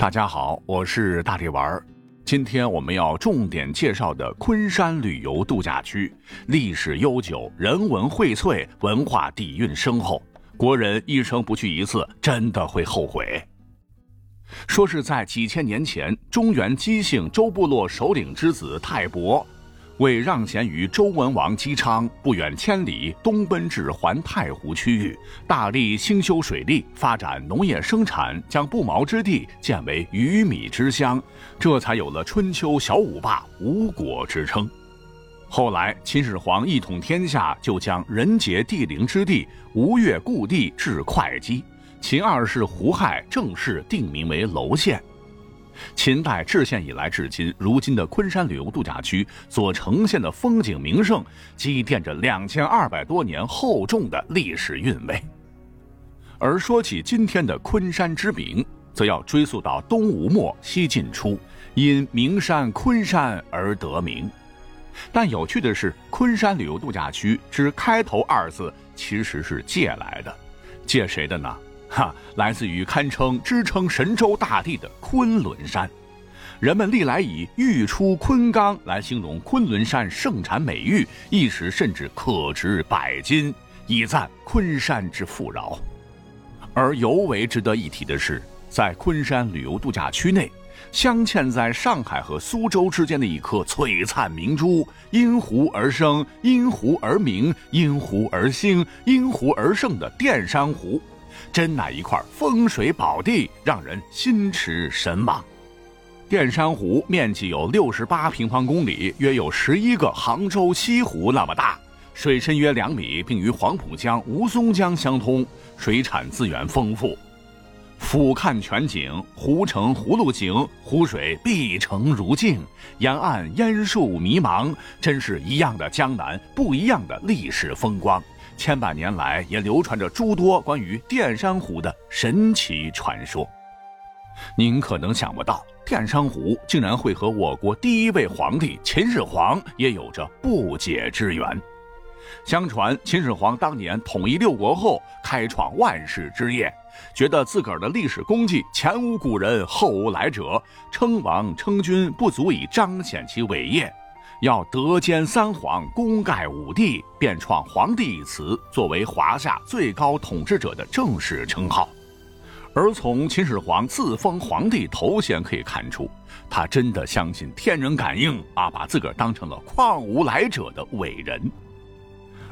大家好，我是大力丸儿。今天我们要重点介绍的昆山旅游度假区，历史悠久，人文荟萃，文化底蕴深厚。国人一生不去一次，真的会后悔。说是在几千年前，中原姬姓周部落首领之子泰伯。为让贤于周文王姬昌，不远千里东奔至环太湖区域，大力兴修水利，发展农业生产，将不毛之地建为鱼米之乡，这才有了春秋小五霸吴国之称。后来秦始皇一统天下，就将人杰地灵之地吴越故地置会稽，秦二世胡亥正式定名为娄县。秦代置县以来至今，如今的昆山旅游度假区所呈现的风景名胜，积淀着两千二百多年厚重的历史韵味。而说起今天的昆山之名，则要追溯到东吴末西晋初，因名山昆山而得名。但有趣的是，昆山旅游度假区之开头二字其实是借来的，借谁的呢？哈，来自于堪称支撑神州大地的昆仑山，人们历来以“玉出昆冈”来形容昆仑山盛产美玉，一时甚至可值百金，以赞昆山之富饶。而尤为值得一提的是，在昆山旅游度假区内，镶嵌在上海和苏州之间的一颗璀璨明珠，因湖而生，因湖而明，因湖而兴，因湖而盛的淀山湖。真乃一块风水宝地，让人心驰神往。淀山湖面积有六十八平方公里，约有十一个杭州西湖那么大，水深约两米，并与黄浦江、吴淞江相通，水产资源丰富。俯瞰全景，湖城葫芦景，湖水碧澄如镜，沿岸烟树迷茫，真是一样的江南，不一样的历史风光。千百年来，也流传着诸多关于淀山湖的神奇传说。您可能想不到，淀山湖竟然会和我国第一位皇帝秦始皇也有着不解之缘。相传，秦始皇当年统一六国后，开创万世之业，觉得自个儿的历史功绩前无古人后无来者，称王称君不足以彰显其伟业。要德兼三皇，功盖五帝，便创“皇帝”一词，作为华夏最高统治者的正式称号。而从秦始皇自封皇帝头衔可以看出，他真的相信天人感应啊，把自个儿当成了况无来者的伟人。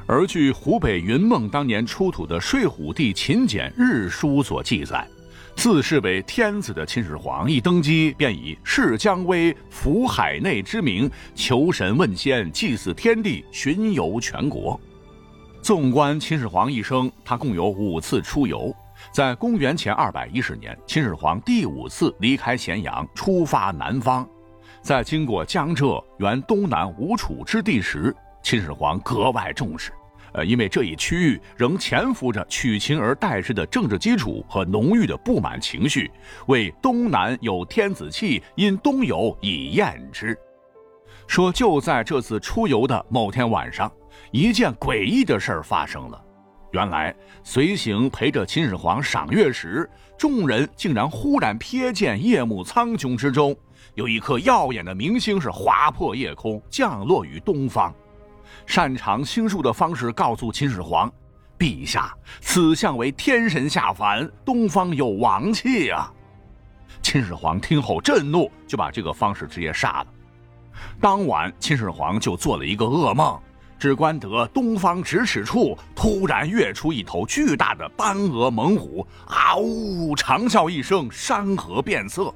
而据湖北云梦当年出土的睡虎地秦简日书所记载。自视为天子的秦始皇一登基，便以释姜威、服海内之名，求神问仙、祭祀天地，巡游全国。纵观秦始皇一生，他共有五次出游。在公元前二百一十年，秦始皇第五次离开咸阳，出发南方。在经过江浙原东南吴楚之地时，秦始皇格外重视。呃，因为这一区域仍潜伏着取秦而代之的政治基础和浓郁的不满情绪，为东南有天子气，因东游以厌之。说就在这次出游的某天晚上，一件诡异的事儿发生了。原来随行陪着秦始皇赏月时，众人竟然忽然瞥见夜幕苍穹之中，有一颗耀眼的明星是划破夜空，降落于东方。擅长星术的方式告诉秦始皇：“陛下，此象为天神下凡，东方有王气啊！”秦始皇听后震怒，就把这个方式直接杀了。当晚，秦始皇就做了一个噩梦，只观得东方咫尺处突然跃出一头巨大的斑额猛虎，啊呜，长啸一声，山河变色。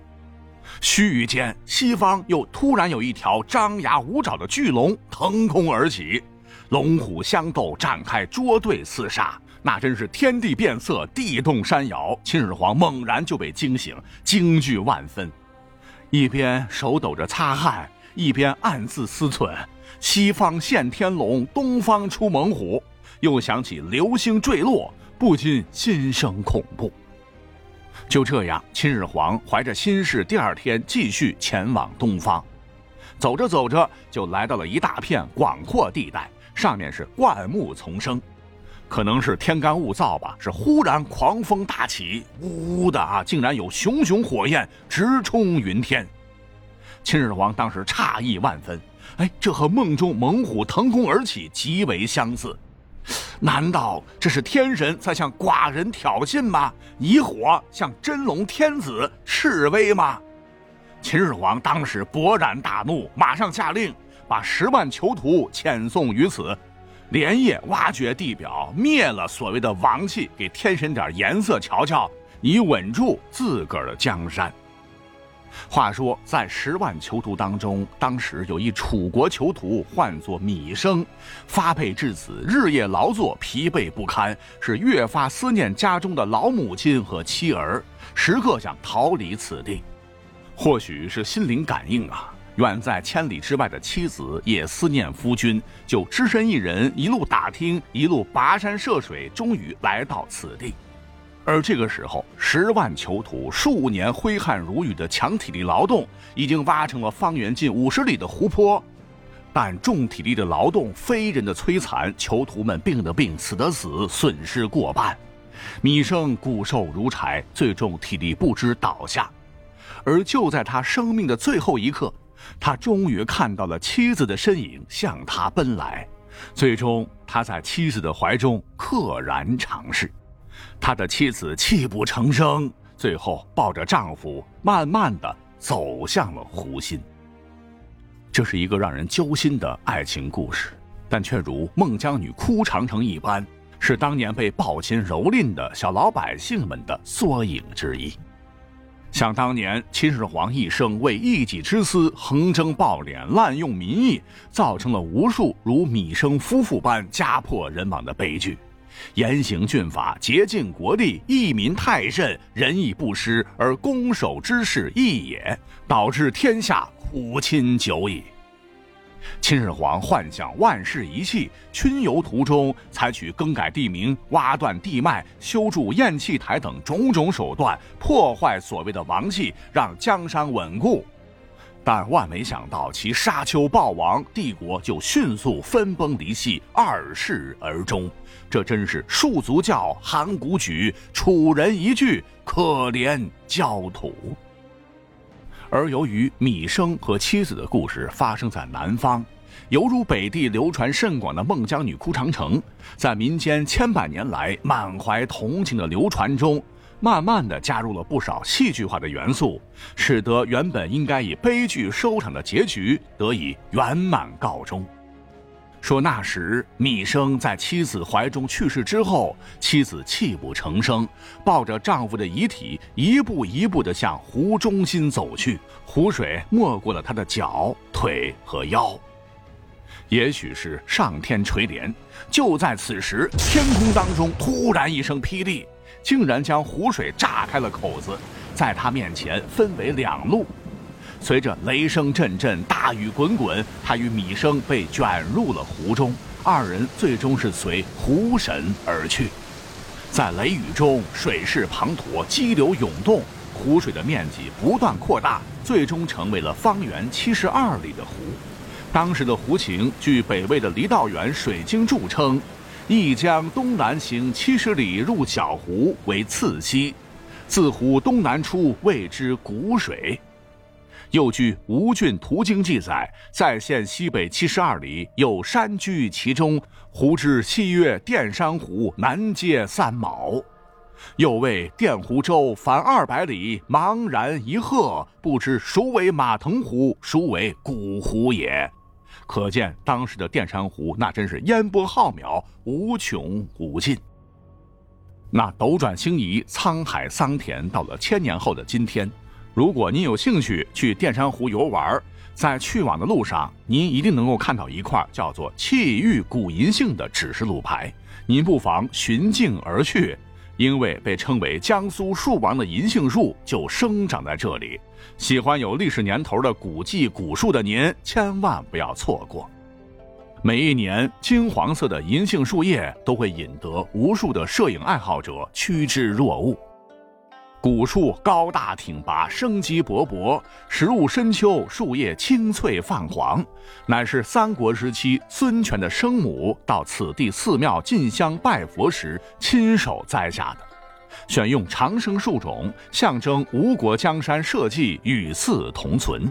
须臾间，西方又突然有一条张牙舞爪的巨龙腾空而起，龙虎相斗，展开捉对厮杀，那真是天地变色，地动山摇。秦始皇猛然就被惊醒，惊惧万分，一边手抖着擦汗，一边暗自思忖：西方现天龙，东方出猛虎。又想起流星坠落，不禁心生恐怖。就这样，秦始皇怀着心事，第二天继续前往东方。走着走着，就来到了一大片广阔地带，上面是灌木丛生。可能是天干物燥吧，是忽然狂风大起，呜呜的啊，竟然有熊熊火焰直冲云天。秦始皇当时诧异万分，哎，这和梦中猛虎腾空而起极为相似，难道这是天神在向寡人挑衅吗？以火向真龙天子示威吗？秦始皇当时勃然大怒，马上下令把十万囚徒遣送于此。连夜挖掘地表，灭了所谓的王气，给天神点颜色瞧瞧，以稳住自个儿的江山。话说，在十万囚徒当中，当时有一楚国囚徒，唤作米生，发配至此，日夜劳作，疲惫不堪，是越发思念家中的老母亲和妻儿，时刻想逃离此地。或许是心灵感应啊。远在千里之外的妻子也思念夫君，就只身一人一路打听，一路跋山涉水，终于来到此地。而这个时候，十万囚徒数年挥汗如雨的强体力劳动，已经挖成了方圆近五十里的湖泊。但重体力的劳动，非人的摧残，囚徒们病的病，死的死，损失过半。米生骨瘦如柴，最终体力不支倒下。而就在他生命的最后一刻。他终于看到了妻子的身影向他奔来，最终他在妻子的怀中溘然长逝。他的妻子泣不成声，最后抱着丈夫慢慢的走向了湖心。这是一个让人揪心的爱情故事，但却如孟姜女哭长城一般，是当年被暴秦蹂躏的小老百姓们的缩影之一。想当年，秦始皇一生为一己之私横征暴敛、滥用民意，造成了无数如米生夫妇般家破人亡的悲剧。严刑峻法，竭尽国力，益民太甚，仁义不施，而攻守之势异也，导致天下苦亲久矣。秦始皇幻想万世一气，巡游途中采取更改地名、挖断地脉、修筑验气台等种种手段，破坏所谓的王气，让江山稳固。但万没想到，其沙丘暴亡，帝国就迅速分崩离析，二世而终。这真是戍卒叫，函谷举，楚人一句，可怜焦土。而由于芈生和妻子的故事发生在南方，犹如北地流传甚广的孟姜女哭长城，在民间千百年来满怀同情的流传中，慢慢的加入了不少戏剧化的元素，使得原本应该以悲剧收场的结局得以圆满告终。说那时米生在妻子怀中去世之后，妻子泣不成声，抱着丈夫的遗体，一步一步地向湖中心走去。湖水没过了她的脚、腿和腰。也许是上天垂怜，就在此时，天空当中突然一声霹雳，竟然将湖水炸开了口子，在他面前分为两路。随着雷声阵阵，大雨滚滚，他与米生被卷入了湖中。二人最终是随湖神而去。在雷雨中，水势滂沱，激流涌动，湖水的面积不断扩大，最终成为了方圆七十二里的湖。当时的湖情，据北魏的郦道元《水经注》称：“一江东南行七十里，入小湖为次溪，自湖东南出，谓之古水。”又据《吴郡图经》记载，在县西北七十二里有山居其中，湖之西岳淀山湖，南接三毛。又谓淀湖州凡二百里，茫然一壑，不知孰为马腾湖，孰为古湖也。可见当时的淀山湖那真是烟波浩渺，无穷无尽。那斗转星移，沧海桑田，到了千年后的今天。如果您有兴趣去淀山湖游玩，在去往的路上，您一定能够看到一块叫做“气玉古银杏”的指示路牌。您不妨循径而去，因为被称为江苏树王的银杏树就生长在这里。喜欢有历史年头的古迹古树的您，千万不要错过。每一年，金黄色的银杏树叶都会引得无数的摄影爱好者趋之若鹜。古树高大挺拔，生机勃勃，时入深秋，树叶青翠泛黄，乃是三国时期孙权的生母到此地寺庙进香拜佛时亲手栽下的。选用长生树种，象征吴国江山社稷与寺同存。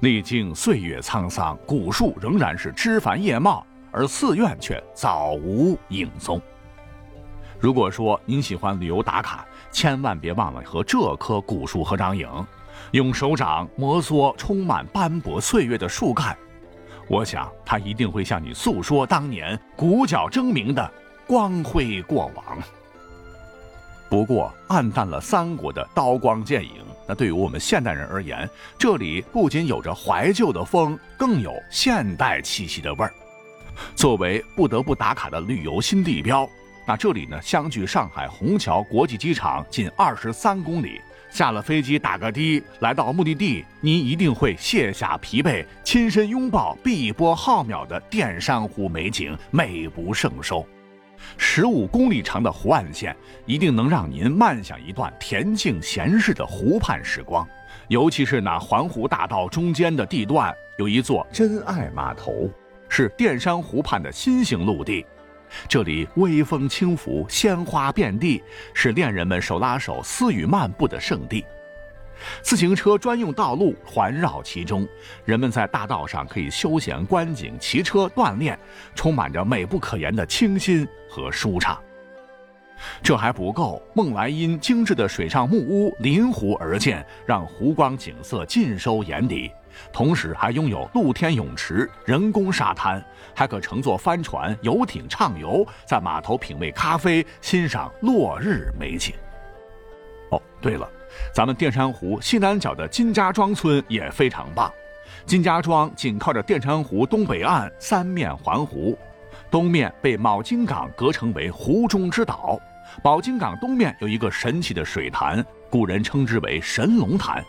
历经岁月沧桑，古树仍然是枝繁叶茂，而寺院却早无影踪。如果说您喜欢旅游打卡，千万别忘了和这棵古树合张影，用手掌摩挲充满斑驳岁月的树干，我想它一定会向你诉说当年鼓角争鸣的光辉过往。不过，暗淡了三国的刀光剑影，那对于我们现代人而言，这里不仅有着怀旧的风，更有现代气息的味儿。作为不得不打卡的旅游新地标。那这里呢，相距上海虹桥国际机场近二十三公里。下了飞机打个的，来到目的地，您一定会卸下疲惫，亲身拥抱碧波浩渺的淀山湖美景，美不胜收。十五公里长的湖岸线，一定能让您漫享一段恬静闲适的湖畔时光。尤其是那环湖大道中间的地段，有一座真爱码头，是淀山湖畔的新型陆地。这里微风轻拂，鲜花遍地，是恋人们手拉手私语漫步的圣地。自行车专用道路环绕其中，人们在大道上可以休闲观景、骑车锻炼，充满着美不可言的清新和舒畅。这还不够，梦来因精致的水上木屋临湖而建，让湖光景色尽收眼底。同时还拥有露天泳池、人工沙滩，还可乘坐帆船、游艇畅游，在码头品味咖啡，欣赏落日美景。哦，对了，咱们淀山湖西南角的金家庄村也非常棒。金家庄紧靠着淀山湖东北岸，三面环湖，东面被铆金港隔成为湖中之岛。铆金港东面有一个神奇的水潭，古人称之为神龙潭。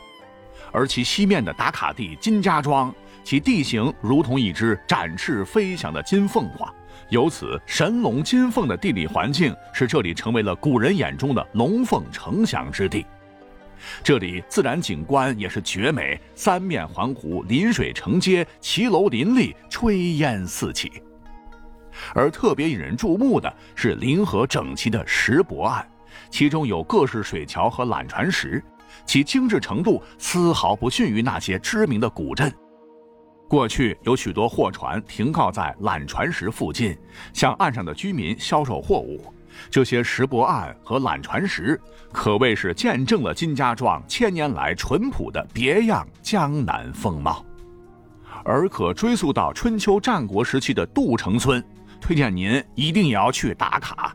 而其西面的打卡地金家庄，其地形如同一只展翅飞翔的金凤凰，由此神龙金凤的地理环境，使这里成为了古人眼中的龙凤呈祥之地。这里自然景观也是绝美，三面环湖，临水成街，骑楼林立，炊烟四起。而特别引人注目的是临河整齐的石泊岸，其中有各式水桥和缆船石。其精致程度丝毫不逊于那些知名的古镇。过去有许多货船停靠在缆船石附近，向岸上的居民销售货物。这些石泊岸和缆船石可谓是见证了金家庄千年来淳朴的别样江南风貌。而可追溯到春秋战国时期的杜城村，推荐您一定也要去打卡。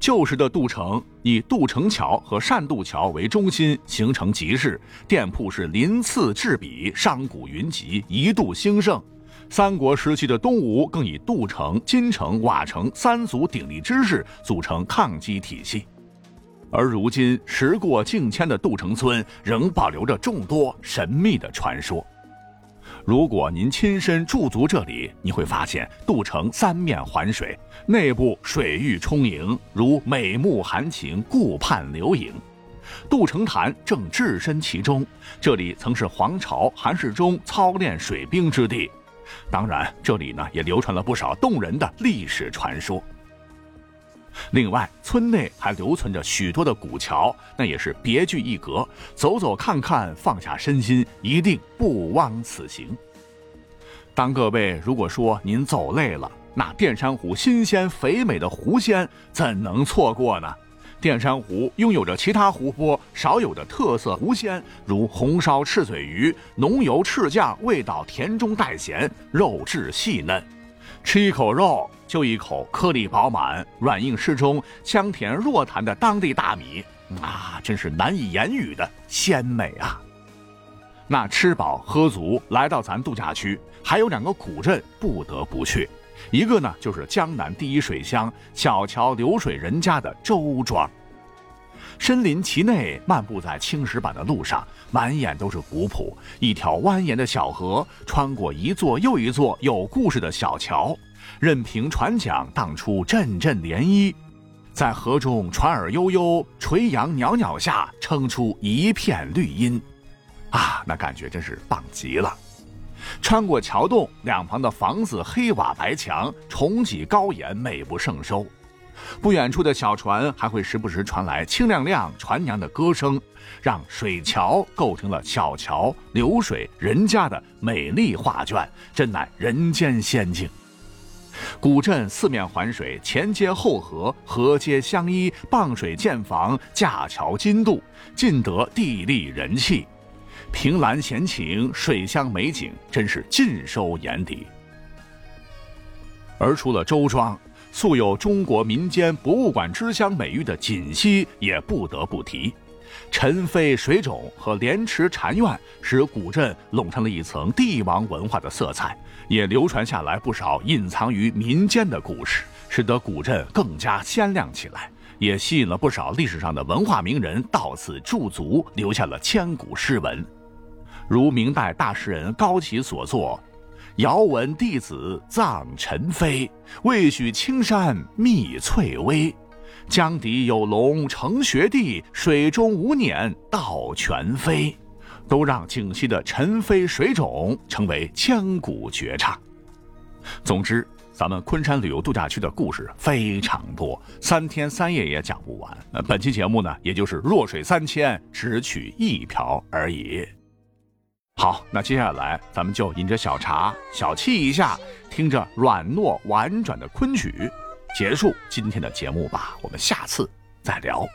旧时的杜城以杜城桥和善渡桥为中心，形成集市，店铺是鳞次栉比，商贾云集，一度兴盛。三国时期的东吴更以杜城、金城、瓦城三足鼎立之势组成抗击体系。而如今时过境迁的杜城村，仍保留着众多神秘的传说。如果您亲身驻足这里，你会发现杜城三面环水，内部水域充盈，如美目含情，顾盼流影。杜城潭正置身其中，这里曾是黄巢韩世忠操练水兵之地。当然，这里呢也流传了不少动人的历史传说。另外，村内还留存着许多的古桥，那也是别具一格。走走看看，放下身心，一定不枉此行。当各位如果说您走累了，那淀山湖新鲜肥美的湖鲜怎能错过呢？淀山湖拥有着其他湖泊少有的特色湖鲜，如红烧赤嘴鱼，浓油赤酱，味道甜中带咸，肉质细嫩。吃一口肉，就一口颗粒饱满、软硬适中、香甜若弹的当地大米，啊，真是难以言语的鲜美啊！那吃饱喝足，来到咱度假区，还有两个古镇不得不去，一个呢就是江南第一水乡小桥流水人家的周庄。身临其内，漫步在青石板的路上，满眼都是古朴。一条蜿蜒的小河，穿过一座又一座有故事的小桥，任凭船桨荡出阵阵涟漪。在河中船儿悠悠，垂杨袅袅下，撑出一片绿荫，啊，那感觉真是棒极了。穿过桥洞，两旁的房子黑瓦白墙，重脊高檐，美不胜收。不远处的小船还会时不时传来清亮亮船娘的歌声，让水桥构成了小桥流水人家的美丽画卷，真乃人间仙境。古镇四面环水，前街后河，河街相依，傍水建房，架桥金渡，尽得地利人气。凭栏闲情，水乡美景，真是尽收眼底。而除了周庄，素有中国民间博物馆之乡美誉的锦溪，也不得不提。陈妃水肿和莲池禅院，使古镇笼上了一层帝王文化的色彩，也流传下来不少隐藏于民间的故事，使得古镇更加鲜亮起来，也吸引了不少历史上的文化名人到此驻足，留下了千古诗文。如明代大诗人高启所作。遥闻弟子葬尘飞，未许青山觅翠微。江底有龙成学弟，水中无辇道全飞。都让景溪的尘飞水肿成为千古绝唱。总之，咱们昆山旅游度假区的故事非常多，三天三夜也讲不完。呃，本期节目呢，也就是弱水三千，只取一瓢而已。好，那接下来咱们就饮着小茶，小憩一下，听着软糯婉转的昆曲，结束今天的节目吧。我们下次再聊。